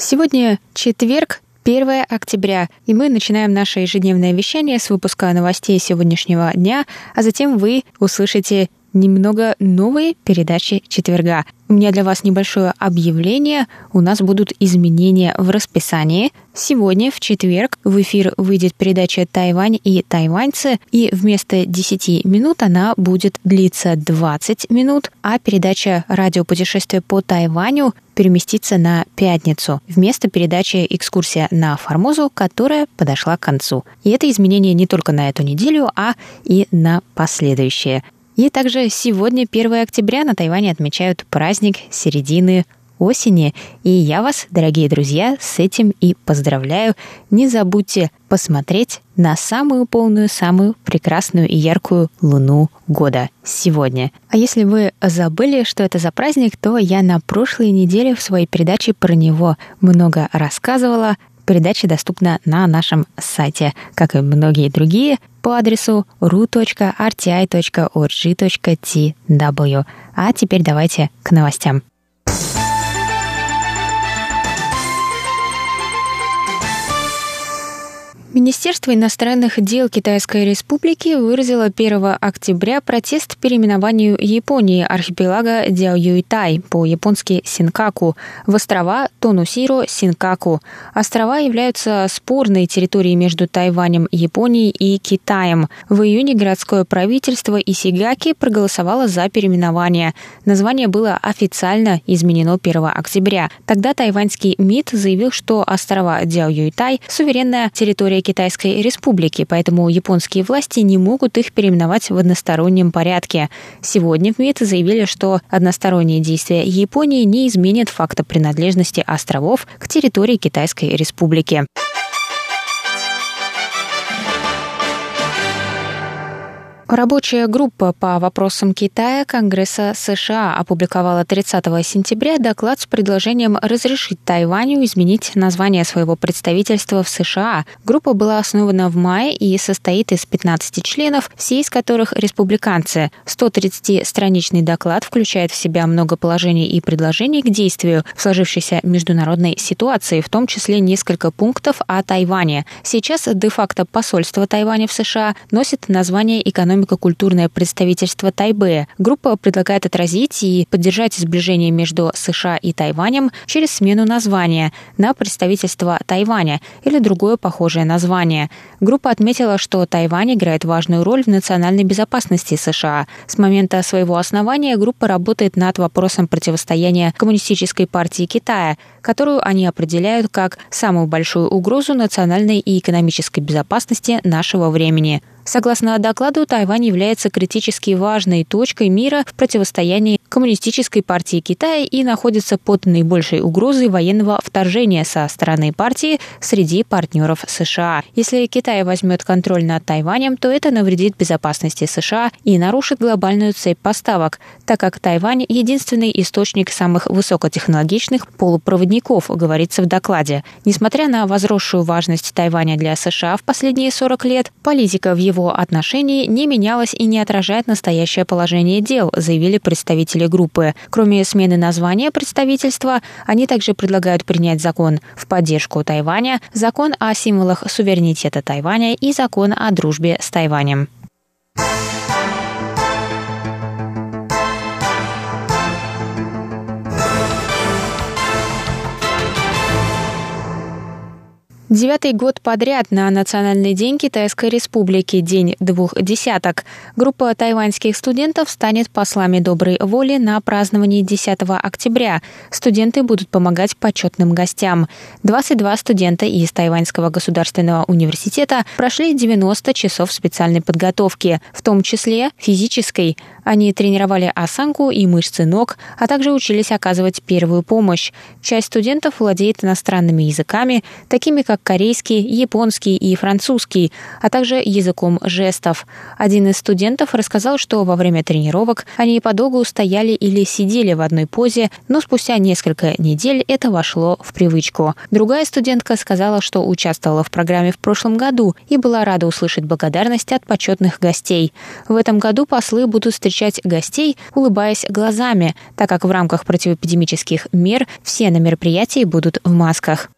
Сегодня четверг, 1 октября, и мы начинаем наше ежедневное вещание с выпуска новостей сегодняшнего дня, а затем вы услышите немного новые передачи четверга. У меня для вас небольшое объявление. У нас будут изменения в расписании. Сегодня, в четверг, в эфир выйдет передача «Тайвань и тайваньцы», и вместо 10 минут она будет длиться 20 минут, а передача «Радиопутешествие по Тайваню» переместится на пятницу вместо передачи «Экскурсия на Формозу», которая подошла к концу. И это изменение не только на эту неделю, а и на последующие. И также сегодня, 1 октября, на Тайване отмечают праздник середины осени. И я вас, дорогие друзья, с этим и поздравляю. Не забудьте посмотреть на самую полную, самую прекрасную и яркую луну года сегодня. А если вы забыли, что это за праздник, то я на прошлой неделе в своей передаче про него много рассказывала. Передача доступна на нашем сайте, как и многие другие, по адресу ru.rti.org.tw. А теперь давайте к новостям. Министерство иностранных дел Китайской Республики выразило 1 октября протест переименованию Японии архипелага Дяоюйтай по-японски Синкаку в острова Тонусиро Синкаку. Острова являются спорной территорией между Тайванем, Японией и Китаем. В июне городское правительство Исигаки проголосовало за переименование. Название было официально изменено 1 октября. Тогда тайваньский МИД заявил, что острова Дяоюйтай – суверенная территория Китайской Республики, поэтому японские власти не могут их переименовать в одностороннем порядке. Сегодня в МИД заявили, что односторонние действия Японии не изменят факта принадлежности островов к территории Китайской Республики. Рабочая группа по вопросам Китая Конгресса США опубликовала 30 сентября доклад с предложением разрешить Тайваню изменить название своего представительства в США. Группа была основана в мае и состоит из 15 членов, все из которых республиканцы. 130-страничный доклад включает в себя много положений и предложений к действию в сложившейся международной ситуации, в том числе несколько пунктов о Тайване. Сейчас де-факто посольство Тайваня в США носит название экономики экономико-культурное представительство Тайбэя. Группа предлагает отразить и поддержать сближение между США и Тайванем через смену названия на представительство Тайваня или другое похожее название. Группа отметила, что Тайвань играет важную роль в национальной безопасности США. С момента своего основания группа работает над вопросом противостояния Коммунистической партии Китая, которую они определяют как самую большую угрозу национальной и экономической безопасности нашего времени. Согласно докладу, Тайвань является критически важной точкой мира в противостоянии Коммунистической партии Китая и находится под наибольшей угрозой военного вторжения со стороны партии среди партнеров США. Если Китай возьмет контроль над Тайванем, то это навредит безопасности США и нарушит глобальную цепь поставок, так как Тайвань – единственный источник самых высокотехнологичных полупроводников, говорится в докладе. Несмотря на возросшую важность Тайваня для США в последние 40 лет, политика в его его отношении не менялось и не отражает настоящее положение дел, заявили представители группы. Кроме смены названия представительства, они также предлагают принять закон в поддержку Тайваня, закон о символах суверенитета Тайваня и закон о дружбе с Тайванем. Девятый год подряд на Национальный день Китайской Республики, День двух десяток, группа тайваньских студентов станет послами доброй воли на праздновании 10 октября. Студенты будут помогать почетным гостям. 22 студента из Тайваньского государственного университета прошли 90 часов специальной подготовки, в том числе физической. Они тренировали осанку и мышцы ног, а также учились оказывать первую помощь. Часть студентов владеет иностранными языками, такими как корейский, японский и французский, а также языком жестов. Один из студентов рассказал, что во время тренировок они подолгу стояли или сидели в одной позе, но спустя несколько недель это вошло в привычку. Другая студентка сказала, что участвовала в программе в прошлом году и была рада услышать благодарность от почетных гостей. В этом году послы будут встречать гостей, улыбаясь глазами, так как в рамках противоэпидемических мер все на мероприятии будут в масках.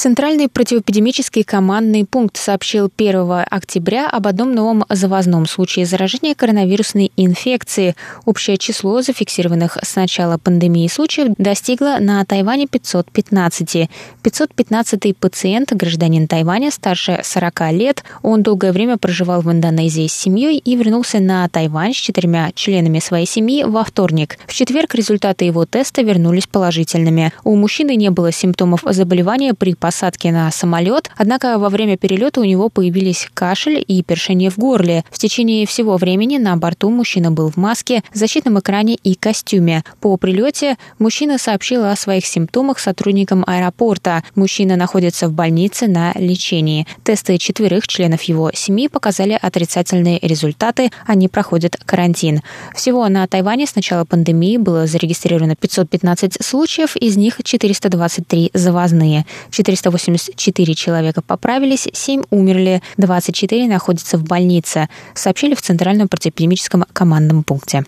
Центральный противоэпидемический командный пункт сообщил 1 октября об одном новом завозном случае заражения коронавирусной инфекции. Общее число зафиксированных с начала пандемии случаев достигло на Тайване 515. 515 пациент, гражданин Тайваня, старше 40 лет. Он долгое время проживал в Индонезии с семьей и вернулся на Тайвань с четырьмя членами своей семьи во вторник. В четверг результаты его теста вернулись положительными. У мужчины не было симптомов заболевания при посадки на самолет, однако во время перелета у него появились кашель и першение в горле. В течение всего времени на борту мужчина был в маске, защитном экране и костюме. По прилете мужчина сообщил о своих симптомах сотрудникам аэропорта. Мужчина находится в больнице на лечении. Тесты четверых членов его семьи показали отрицательные результаты, они проходят карантин. Всего на Тайване с начала пандемии было зарегистрировано 515 случаев, из них 423 завозные. 400 384 человека поправились, 7 умерли, 24 находятся в больнице, сообщили в Центральном противоэпидемическом командном пункте.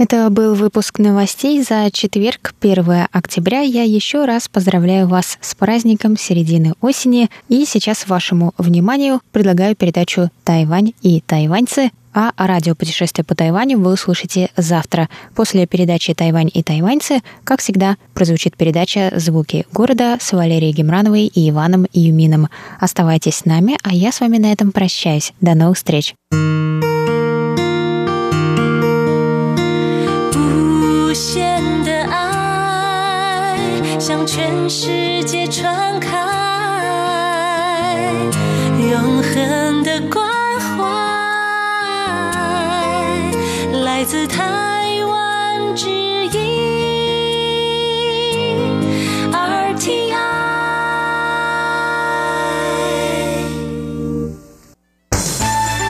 Это был выпуск новостей за четверг, 1 октября. Я еще раз поздравляю вас с праздником середины осени. И сейчас вашему вниманию предлагаю передачу «Тайвань и тайваньцы», а радиопутешествие по Тайваню вы услышите завтра. После передачи «Тайвань и тайваньцы», как всегда, прозвучит передача «Звуки города» с Валерией Гемрановой и Иваном Юмином. Оставайтесь с нами, а я с вами на этом прощаюсь. До новых встреч! 向全世界传开，永恒的关怀来自他。